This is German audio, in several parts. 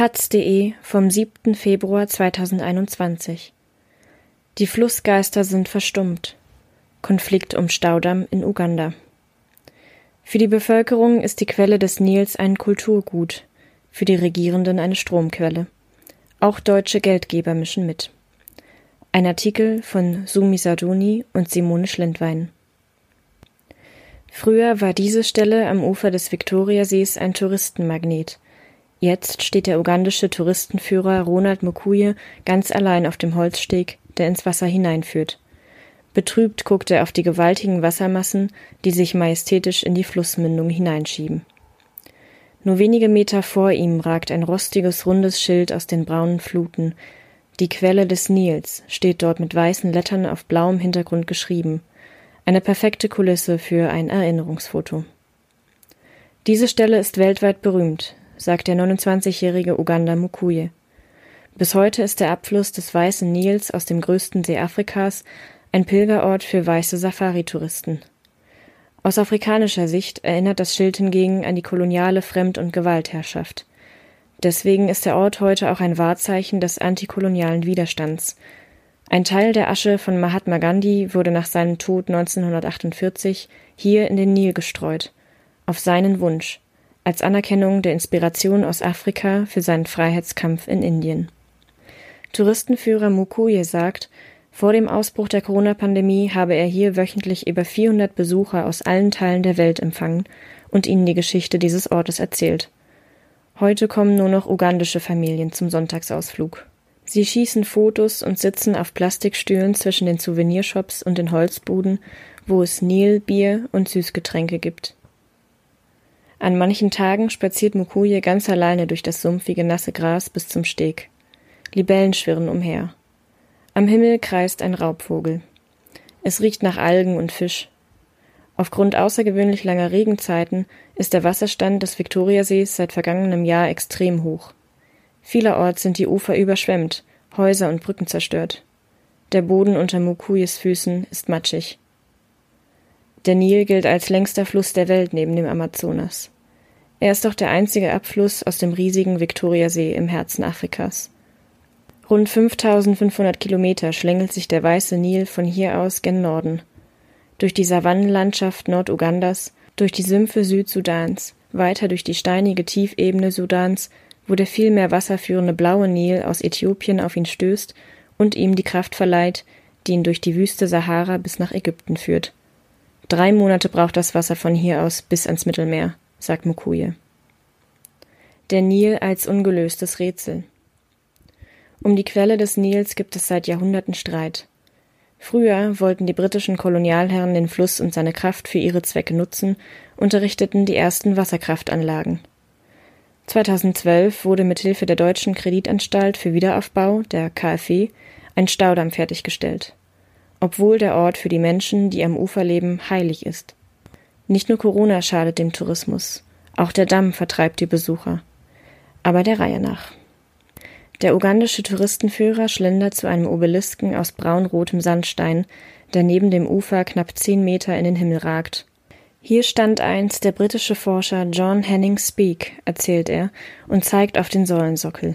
taz.de vom 7. Februar 2021 Die Flussgeister sind verstummt. Konflikt um Staudamm in Uganda. Für die Bevölkerung ist die Quelle des Nils ein Kulturgut, für die Regierenden eine Stromquelle. Auch deutsche Geldgeber mischen mit. Ein Artikel von Sumi Sadoni und Simone Schlindwein. Früher war diese Stelle am Ufer des Viktoriasees ein Touristenmagnet. Jetzt steht der ugandische Touristenführer Ronald Mukuye ganz allein auf dem Holzsteg, der ins Wasser hineinführt. Betrübt guckt er auf die gewaltigen Wassermassen, die sich majestätisch in die Flussmündung hineinschieben. Nur wenige Meter vor ihm ragt ein rostiges, rundes Schild aus den braunen Fluten. Die Quelle des Nils steht dort mit weißen Lettern auf blauem Hintergrund geschrieben. Eine perfekte Kulisse für ein Erinnerungsfoto. Diese Stelle ist weltweit berühmt, sagt der 29-jährige Uganda Mukuye. Bis heute ist der Abfluss des Weißen Nils aus dem größten See Afrikas ein Pilgerort für weiße Safari-Touristen. Aus afrikanischer Sicht erinnert das Schild hingegen an die koloniale Fremd- und Gewaltherrschaft. Deswegen ist der Ort heute auch ein Wahrzeichen des antikolonialen Widerstands, ein Teil der Asche von Mahatma Gandhi wurde nach seinem Tod 1948 hier in den Nil gestreut, auf seinen Wunsch, als Anerkennung der Inspiration aus Afrika für seinen Freiheitskampf in Indien. Touristenführer Mukuye sagt, vor dem Ausbruch der Corona-Pandemie habe er hier wöchentlich über 400 Besucher aus allen Teilen der Welt empfangen und ihnen die Geschichte dieses Ortes erzählt. Heute kommen nur noch ugandische Familien zum Sonntagsausflug. Sie schießen Fotos und sitzen auf Plastikstühlen zwischen den Souvenirshops und den Holzbuden, wo es Nil, Bier und Süßgetränke gibt. An manchen Tagen spaziert Mukuye ganz alleine durch das sumpfige nasse Gras bis zum Steg. Libellen schwirren umher. Am Himmel kreist ein Raubvogel. Es riecht nach Algen und Fisch. Aufgrund außergewöhnlich langer Regenzeiten ist der Wasserstand des Viktoriasees seit vergangenem Jahr extrem hoch. Vielerorts sind die Ufer überschwemmt, Häuser und Brücken zerstört. Der Boden unter Mukuyes Füßen ist matschig. Der Nil gilt als längster Fluss der Welt neben dem Amazonas. Er ist auch der einzige Abfluss aus dem riesigen Viktoriasee im Herzen Afrikas. Rund 5500 Kilometer schlängelt sich der weiße Nil von hier aus gen Norden. Durch die Savannenlandschaft Nordugandas, durch die Sümpfe Südsudans, weiter durch die steinige Tiefebene Sudans wo der viel mehr Wasser führende blaue Nil aus Äthiopien auf ihn stößt und ihm die Kraft verleiht, die ihn durch die Wüste Sahara bis nach Ägypten führt. Drei Monate braucht das Wasser von hier aus bis ans Mittelmeer, sagt Mukuye. Der Nil als ungelöstes Rätsel. Um die Quelle des Nils gibt es seit Jahrhunderten Streit. Früher wollten die britischen Kolonialherren den Fluss und seine Kraft für ihre Zwecke nutzen, unterrichteten die ersten Wasserkraftanlagen. 2012 wurde mit Hilfe der Deutschen Kreditanstalt für Wiederaufbau, der KfW, ein Staudamm fertiggestellt. Obwohl der Ort für die Menschen, die am Ufer leben, heilig ist. Nicht nur Corona schadet dem Tourismus, auch der Damm vertreibt die Besucher. Aber der Reihe nach. Der ugandische Touristenführer schlendert zu einem Obelisken aus braunrotem Sandstein, der neben dem Ufer knapp zehn Meter in den Himmel ragt hier stand einst der britische Forscher John Henning Speke, erzählt er und zeigt auf den Säulensockel.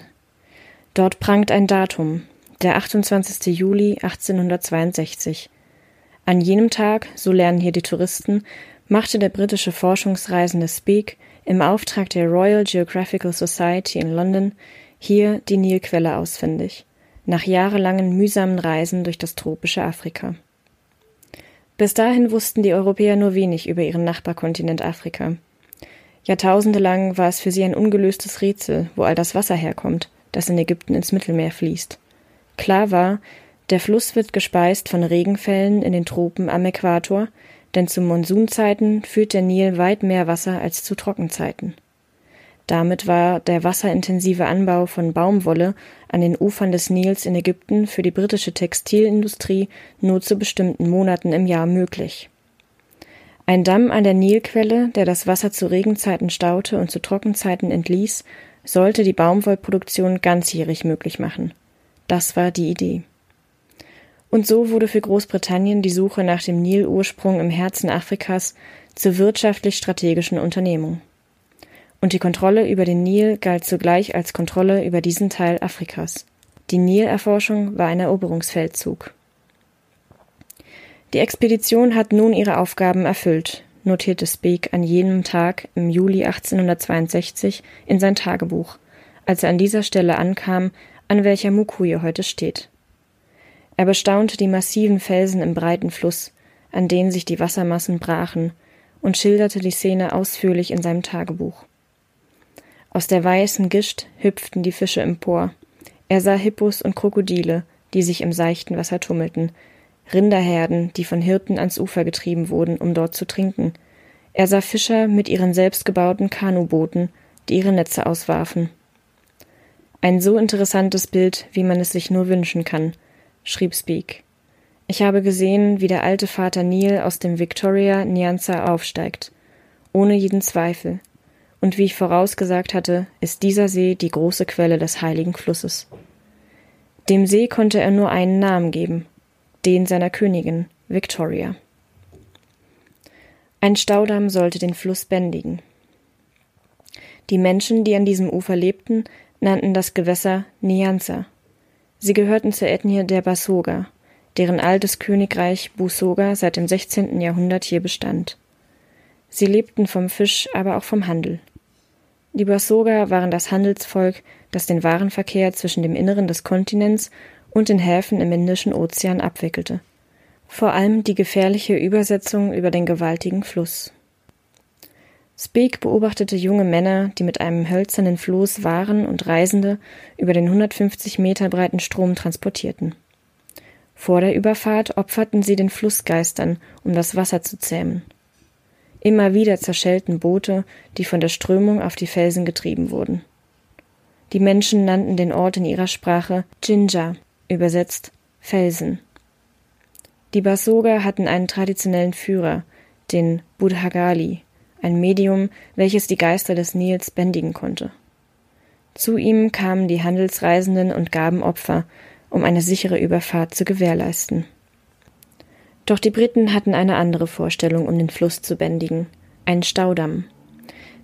Dort prangt ein Datum, der 28. Juli 1862. An jenem Tag, so lernen hier die Touristen, machte der britische Forschungsreisende Speke im Auftrag der Royal Geographical Society in London hier die Nilquelle ausfindig, nach jahrelangen mühsamen Reisen durch das tropische Afrika. Bis dahin wussten die Europäer nur wenig über ihren Nachbarkontinent Afrika. Jahrtausende lang war es für sie ein ungelöstes Rätsel, wo all das Wasser herkommt, das in Ägypten ins Mittelmeer fließt. Klar war, der Fluss wird gespeist von Regenfällen in den Tropen am Äquator, denn zu Monsunzeiten führt der Nil weit mehr Wasser als zu Trockenzeiten. Damit war der wasserintensive Anbau von Baumwolle an den Ufern des Nils in Ägypten für die britische Textilindustrie nur zu bestimmten Monaten im Jahr möglich. Ein Damm an der Nilquelle, der das Wasser zu Regenzeiten staute und zu Trockenzeiten entließ, sollte die Baumwollproduktion ganzjährig möglich machen. Das war die Idee. Und so wurde für Großbritannien die Suche nach dem Nilursprung im Herzen Afrikas zur wirtschaftlich strategischen Unternehmung. und die Kontrolle über den Nil galt zugleich als Kontrolle über diesen Teil Afrikas. Die Nilerforschung war ein Eroberungsfeldzug. Die Expedition hat nun ihre Aufgaben erfüllt, notierte Speke an jenem Tag im Juli 1862 in sein Tagebuch, als er an dieser Stelle ankam, an welcher Mukuye heute steht. Er bestaunte die massiven Felsen im breiten Fluss, an denen sich die Wassermassen brachen, und schilderte die Szene ausführlich in seinem Tagebuch. Aus der weißen Gischt hüpften die Fische empor. Er sah Hippos und Krokodile, die sich im seichten Wasser tummelten, Rinderherden, die von Hirten ans Ufer getrieben wurden, um dort zu trinken. Er sah Fischer mit ihren selbstgebauten Kanubooten, die ihre Netze auswarfen. Ein so interessantes Bild, wie man es sich nur wünschen kann, schrieb Speak. Ich habe gesehen, wie der alte Vater Nil aus dem Victoria Nyanza aufsteigt, ohne jeden Zweifel. Und wie ich vorausgesagt hatte, ist dieser See die große Quelle des heiligen Flusses. Dem See konnte er nur einen Namen geben, den seiner Königin, Victoria. Ein Staudamm sollte den Fluss bändigen. Die Menschen, die an diesem Ufer lebten, nannten das Gewässer Nyanza. Sie gehörten zur Ethnie der Basoga, deren altes Königreich Busoga seit dem 16. Jahrhundert hier bestand. Sie lebten vom Fisch, aber auch vom Handel. Die Basoga waren das Handelsvolk, das den Warenverkehr zwischen dem Inneren des Kontinents und den Häfen im Indischen Ozean abwickelte. Vor allem die gefährliche Übersetzung über den gewaltigen Fluss. Speak beobachtete junge Männer, die mit einem hölzernen Floß Waren und Reisende über den 150 Meter breiten Strom transportierten. Vor der Überfahrt opferten sie den Flussgeistern, um das Wasser zu zähmen. Immer wieder zerschellten Boote, die von der Strömung auf die Felsen getrieben wurden. Die Menschen nannten den Ort in ihrer Sprache Jinja, übersetzt Felsen. Die Basoga hatten einen traditionellen Führer, den Budhagali, ein Medium, welches die Geister des Nils bändigen konnte. Zu ihm kamen die Handelsreisenden und gaben Opfer, um eine sichere Überfahrt zu gewährleisten. Doch die Briten hatten eine andere Vorstellung, um den Fluss zu bändigen, einen Staudamm.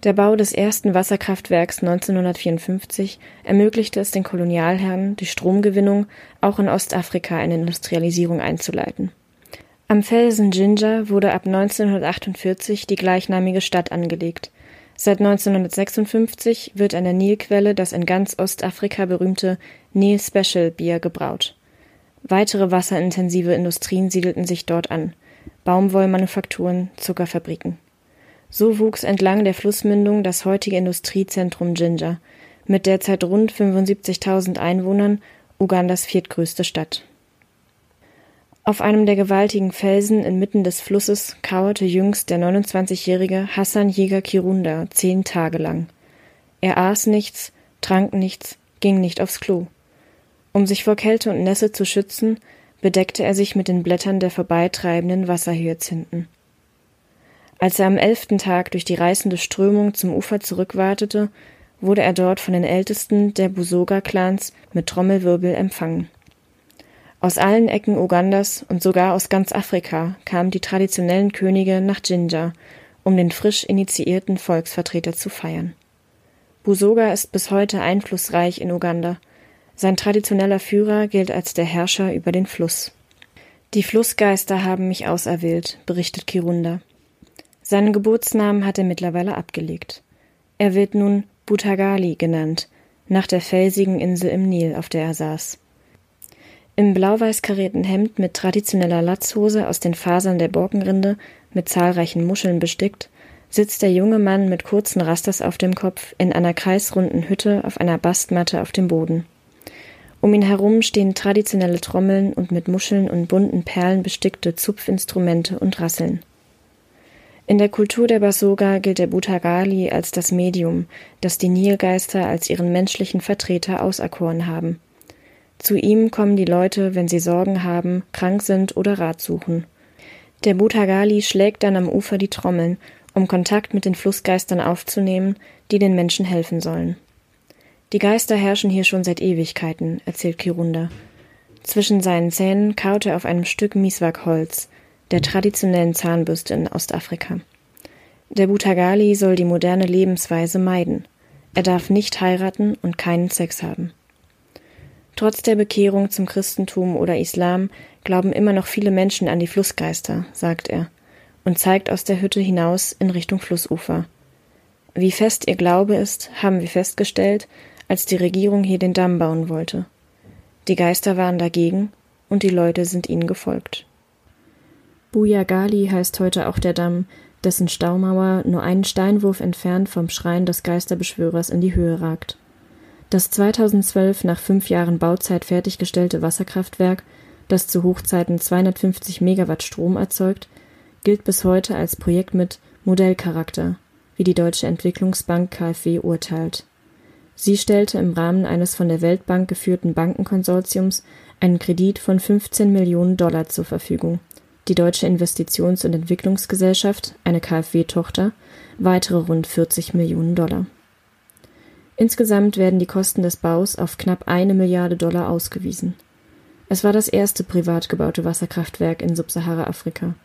Der Bau des ersten Wasserkraftwerks 1954 ermöglichte es den Kolonialherren, die Stromgewinnung auch in Ostafrika eine Industrialisierung einzuleiten. Am Felsen Ginger wurde ab 1948 die gleichnamige Stadt angelegt. Seit 1956 wird an der Nilquelle das in ganz Ostafrika berühmte Nil Special Bier gebraut. Weitere wasserintensive Industrien siedelten sich dort an. Baumwollmanufakturen, Zuckerfabriken. So wuchs entlang der Flussmündung das heutige Industriezentrum Jinja, mit derzeit rund 75.000 Einwohnern Ugandas viertgrößte Stadt. Auf einem der gewaltigen Felsen inmitten des Flusses kauerte jüngst der 29-jährige Hassan Jäger Kirunda zehn Tage lang. Er aß nichts, trank nichts, ging nicht aufs Klo. Um sich vor Kälte und Nässe zu schützen, bedeckte er sich mit den Blättern der vorbeitreibenden Wasserhyazinthen. Als er am elften Tag durch die reißende Strömung zum Ufer zurückwartete, wurde er dort von den Ältesten der Busoga-Clans mit Trommelwirbel empfangen. Aus allen Ecken Ugandas und sogar aus ganz Afrika kamen die traditionellen Könige nach Jinja, um den frisch initiierten Volksvertreter zu feiern. Busoga ist bis heute einflussreich in Uganda. Sein traditioneller Führer gilt als der Herrscher über den Fluss. Die Flussgeister haben mich auserwählt, berichtet Kirunda. Seinen Geburtsnamen hat er mittlerweile abgelegt. Er wird nun Butagali genannt, nach der felsigen Insel im Nil, auf der er saß. Im blau-weiß karierten Hemd mit traditioneller Latzhose aus den Fasern der Borkenrinde, mit zahlreichen Muscheln bestickt, sitzt der junge Mann mit kurzen Rasters auf dem Kopf in einer kreisrunden Hütte auf einer Bastmatte auf dem Boden. Um ihn herum stehen traditionelle Trommeln und mit Muscheln und bunten Perlen bestickte Zupfinstrumente und Rasseln. In der Kultur der Basoga gilt der Butagali als das Medium, das die Nilgeister als ihren menschlichen Vertreter auserkoren haben. Zu ihm kommen die Leute, wenn sie Sorgen haben, krank sind oder Rat suchen. Der Butagali schlägt dann am Ufer die Trommeln, um Kontakt mit den Flussgeistern aufzunehmen, die den Menschen helfen sollen. Die Geister herrschen hier schon seit Ewigkeiten, erzählt Kirunda. Zwischen seinen Zähnen kaut er auf einem Stück Mieswak-Holz, der traditionellen Zahnbürste in Ostafrika. Der Butagali soll die moderne Lebensweise meiden. Er darf nicht heiraten und keinen Sex haben. Trotz der Bekehrung zum Christentum oder Islam glauben immer noch viele Menschen an die Flussgeister, sagt er, und zeigt aus der Hütte hinaus in Richtung Flussufer. Wie fest ihr Glaube ist, haben wir festgestellt, als die Regierung hier den Damm bauen wollte. Die Geister waren dagegen und die Leute sind ihnen gefolgt. Bujagali heißt heute auch der Damm, dessen Staumauer nur einen Steinwurf entfernt vom Schrein des Geisterbeschwörers in die Höhe ragt. Das 2012 nach fünf Jahren Bauzeit fertiggestellte Wasserkraftwerk, das zu Hochzeiten 250 Megawatt Strom erzeugt, gilt bis heute als Projekt mit Modellcharakter, wie die Deutsche Entwicklungsbank KfW urteilt. Sie stellte im Rahmen eines von der Weltbank geführten Bankenkonsortiums einen Kredit von 15 Millionen Dollar zur Verfügung die Deutsche Investitions- und Entwicklungsgesellschaft, eine KfW-Tochter, weitere rund 40 Millionen Dollar. Insgesamt werden die Kosten des Baus auf knapp eine Milliarde Dollar ausgewiesen. Es war das erste privat gebaute Wasserkraftwerk in Subsahara-Afrika.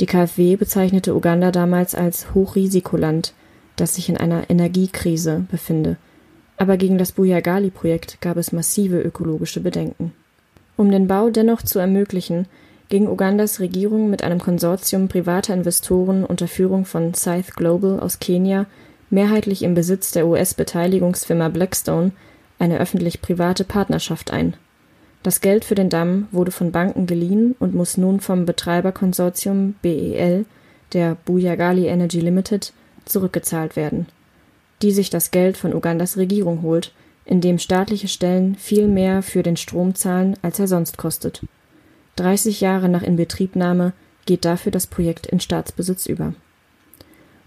Die KfW bezeichnete Uganda damals als Hochrisikoland, das sich in einer Energiekrise befinde. Aber gegen das Bujagali-Projekt gab es massive ökologische Bedenken. Um den Bau dennoch zu ermöglichen, ging Ugandas Regierung mit einem Konsortium privater Investoren unter Führung von Scythe Global aus Kenia, mehrheitlich im Besitz der US-Beteiligungsfirma Blackstone, eine öffentlich-private Partnerschaft ein. Das Geld für den Damm wurde von Banken geliehen und muss nun vom Betreiberkonsortium BEL, der Bujagali Energy Limited, zurückgezahlt werden, die sich das Geld von Ugandas Regierung holt, indem staatliche Stellen viel mehr für den Strom zahlen, als er sonst kostet 30 Jahre nach Inbetriebnahme geht dafür das Projekt in Staatsbesitz über.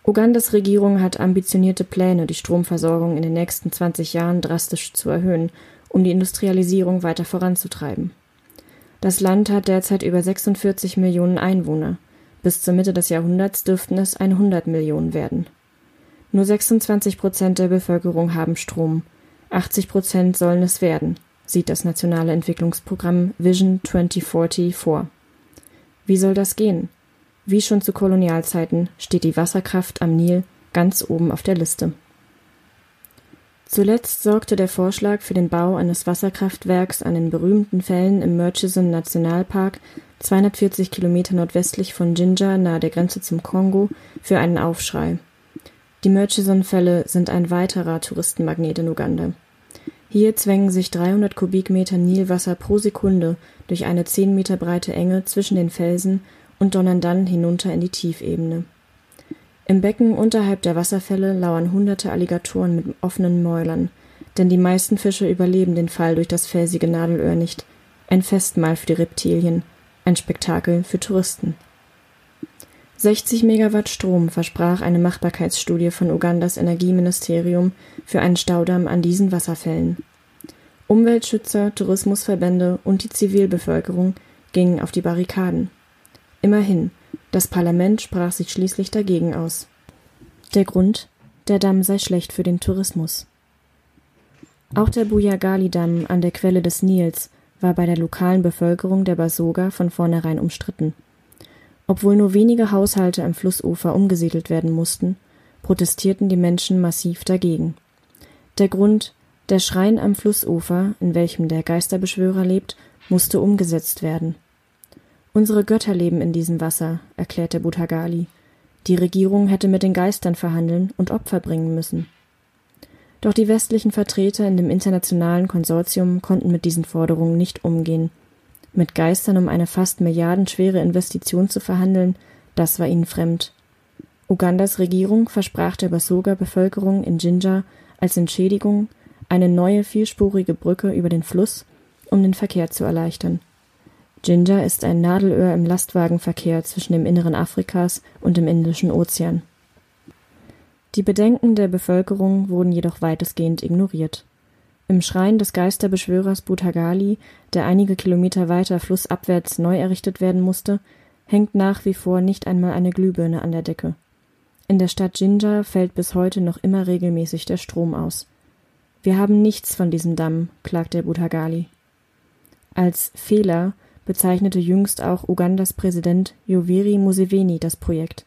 Ugandas Regierung hat ambitionierte Pläne, die Stromversorgung in den nächsten 20 Jahren drastisch zu erhöhen, um die Industrialisierung weiter voranzutreiben. Das Land hat derzeit über 46 Millionen Einwohner. Bis zur Mitte des Jahrhunderts dürften es 100 Millionen werden. Nur 26 Prozent der Bevölkerung haben Strom. 80 Prozent sollen es werden sieht das nationale Entwicklungsprogramm Vision 2040 vor. Wie soll das gehen? Wie schon zu Kolonialzeiten steht die Wasserkraft am Nil ganz oben auf der Liste. Zuletzt sorgte der Vorschlag für den Bau eines Wasserkraftwerks an den berühmten Fällen im Murchison Nationalpark, 240 Kilometer nordwestlich von Jinja nahe der Grenze zum Kongo, für einen Aufschrei. Die Murchison-Fälle sind ein weiterer Touristenmagnet in Uganda. Hier zwängen sich 300 Kubikmeter Nilwasser pro Sekunde durch eine 10 Meter breite Enge zwischen den Felsen und donnern dann hinunter in die Tiefebene. Im Becken unterhalb der Wasserfälle lauern hunderte Alligatoren mit offenen Mäulern, denn die meisten Fische überleben den Fall durch das felsige Nadelöhr nicht. Ein Festmahl für die Reptilien, ein Spektakel für Touristen. 60 Megawatt Strom versprach eine Machbarkeitsstudie von Ugandas Energieministerium für einen Staudamm an diesen Wasserfällen. Umweltschützer, Tourismusverbände und die Zivilbevölkerung gingen auf die Barrikaden. Immerhin, das Parlament sprach sich schließlich dagegen aus. Der Grund, der Damm sei schlecht für den Tourismus. Auch der Bujagali-Damm an der Quelle des Nils war bei der lokalen Bevölkerung der Basoga von vornherein umstritten. Obwohl nur wenige Haushalte am Flussufer umgesiedelt werden mussten, protestierten die Menschen massiv dagegen. Der Grund, der Schrein am Flussufer, in welchem der Geisterbeschwörer lebt, musste umgesetzt werden. Unsere Götter leben in diesem Wasser, erklärte Butagali. Die Regierung hätte mit den Geistern verhandeln und Opfer bringen müssen. Doch die westlichen Vertreter in dem internationalen Konsortium konnten mit diesen Forderungen nicht umgehen mit Geistern um eine fast milliardenschwere Investition zu verhandeln, das war ihnen fremd. Ugandas Regierung versprach der Basoga-Bevölkerung in Jinja als Entschädigung eine neue vierspurige Brücke über den Fluss, um den Verkehr zu erleichtern. Jinja ist ein Nadelöhr im Lastwagenverkehr zwischen dem Inneren Afrikas und dem Indischen Ozean. Die Bedenken der Bevölkerung wurden jedoch weitestgehend ignoriert. Im Schrein des Geisterbeschwörers Butagali, der einige Kilometer weiter flussabwärts neu errichtet werden musste, hängt nach wie vor nicht einmal eine Glühbirne an der Decke. In der Stadt Jinja fällt bis heute noch immer regelmäßig der Strom aus. Wir haben nichts von diesem Damm, klagt der Butagali. Als Fehler bezeichnete jüngst auch Ugandas Präsident Yoweri Museveni das Projekt.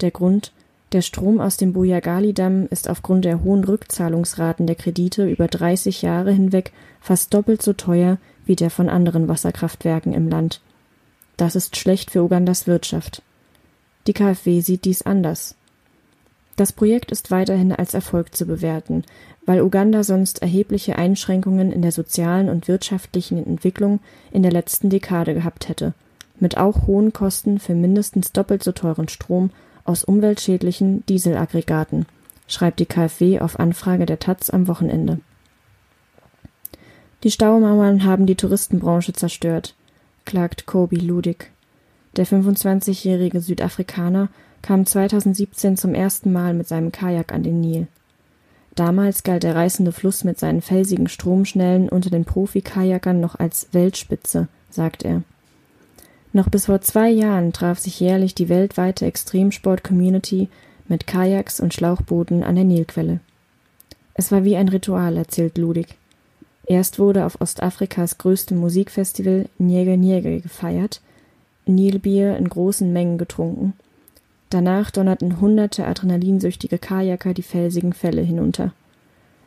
Der Grund Der Strom aus dem Bujagali-Damm ist aufgrund der hohen Rückzahlungsraten der Kredite über 30 Jahre hinweg fast doppelt so teuer wie der von anderen Wasserkraftwerken im Land. Das ist schlecht für Ugandas Wirtschaft. Die KfW sieht dies anders. Das Projekt ist weiterhin als Erfolg zu bewerten, weil Uganda sonst erhebliche Einschränkungen in der sozialen und wirtschaftlichen Entwicklung in der letzten Dekade gehabt hätte, mit auch hohen Kosten für mindestens doppelt so teuren Strom aus umweltschädlichen Dieselaggregaten, schreibt die KfW auf Anfrage der taz am Wochenende. Die Staumauern haben die Touristenbranche zerstört, klagt Kobi Ludig. Der 25-jährige Südafrikaner kam 2017 zum ersten Mal mit seinem Kajak an den Nil. Damals galt der reißende Fluss mit seinen felsigen Stromschnellen unter den Profi-Kajakern noch als Weltspitze, sagt er. Noch bis vor zwei Jahren traf sich jährlich die weltweite Extremsport-Community mit Kajaks und Schlauchbooten an der Nilquelle. Es war wie ein Ritual, erzählt Ludig. Erst wurde auf Ostafrikas größtem Musikfestival Nyege Nyege gefeiert, Nilbier in großen Mengen getrunken. Danach donnerten hunderte adrenalinsüchtige Kajaker die felsigen Fälle hinunter.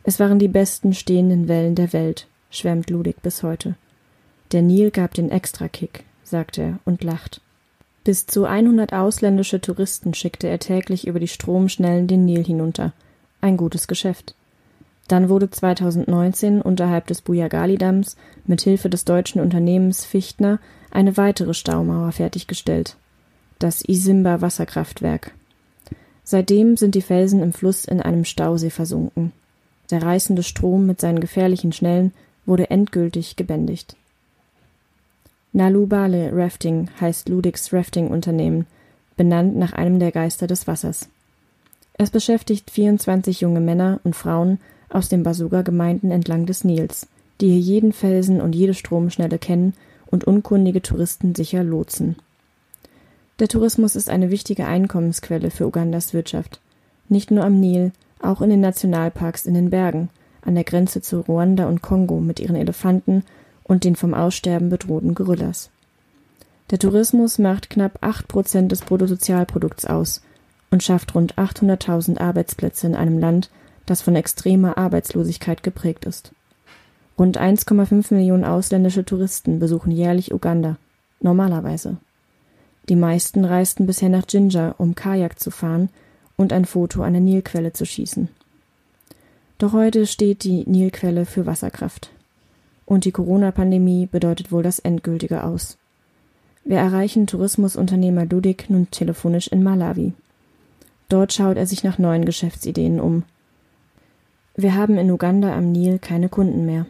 Es waren die besten stehenden Wellen der Welt, schwärmt Ludig bis heute. Der Nil gab den Extrakick, sagt er und lacht. Bis zu 100 ausländische Touristen schickte er täglich über die Stromschnellen den Nil hinunter. Ein gutes Geschäft. Dann wurde 2019 unterhalb des Bujagali-Damms mit Hilfe des deutschen Unternehmens Fichtner eine weitere Staumauer fertiggestellt, das Isimba Wasserkraftwerk. Seitdem sind die Felsen im Fluss in einem Stausee versunken. Der reißende Strom mit seinen gefährlichen Schnellen wurde endgültig gebändigt. Nalubale Rafting heißt Ludigs Rafting-Unternehmen, benannt nach einem der Geister des Wassers. Es beschäftigt 24 junge Männer und Frauen aus den Basuga-Gemeinden entlang des Nils, die hier jeden Felsen und jede Stromschnelle kennen und unkundige Touristen sicher lotsen. Der Tourismus ist eine wichtige Einkommensquelle für Ugandas Wirtschaft. Nicht nur am Nil, auch in den Nationalparks in den Bergen, an der Grenze zu Ruanda und Kongo mit ihren Elefanten und den vom Aussterben bedrohten Gorillas. Der Tourismus macht knapp acht Prozent des Bruttosozialprodukts aus und schafft rund 800.000 Arbeitsplätze in einem Land, das von extremer Arbeitslosigkeit geprägt ist. Rund 1,5 Millionen ausländische Touristen besuchen jährlich Uganda, normalerweise. Die meisten reisten bisher nach Jinja, um Kajak zu fahren und ein Foto an der Nilquelle zu schießen. Doch heute steht die Nilquelle für Wasserkraft. Und die Corona-Pandemie bedeutet wohl das endgültige Aus. Wir erreichen Tourismusunternehmer Ludik nun telefonisch in Malawi. Dort schaut er sich nach neuen Geschäftsideen um. Wir haben in Uganda am Nil keine Kunden mehr.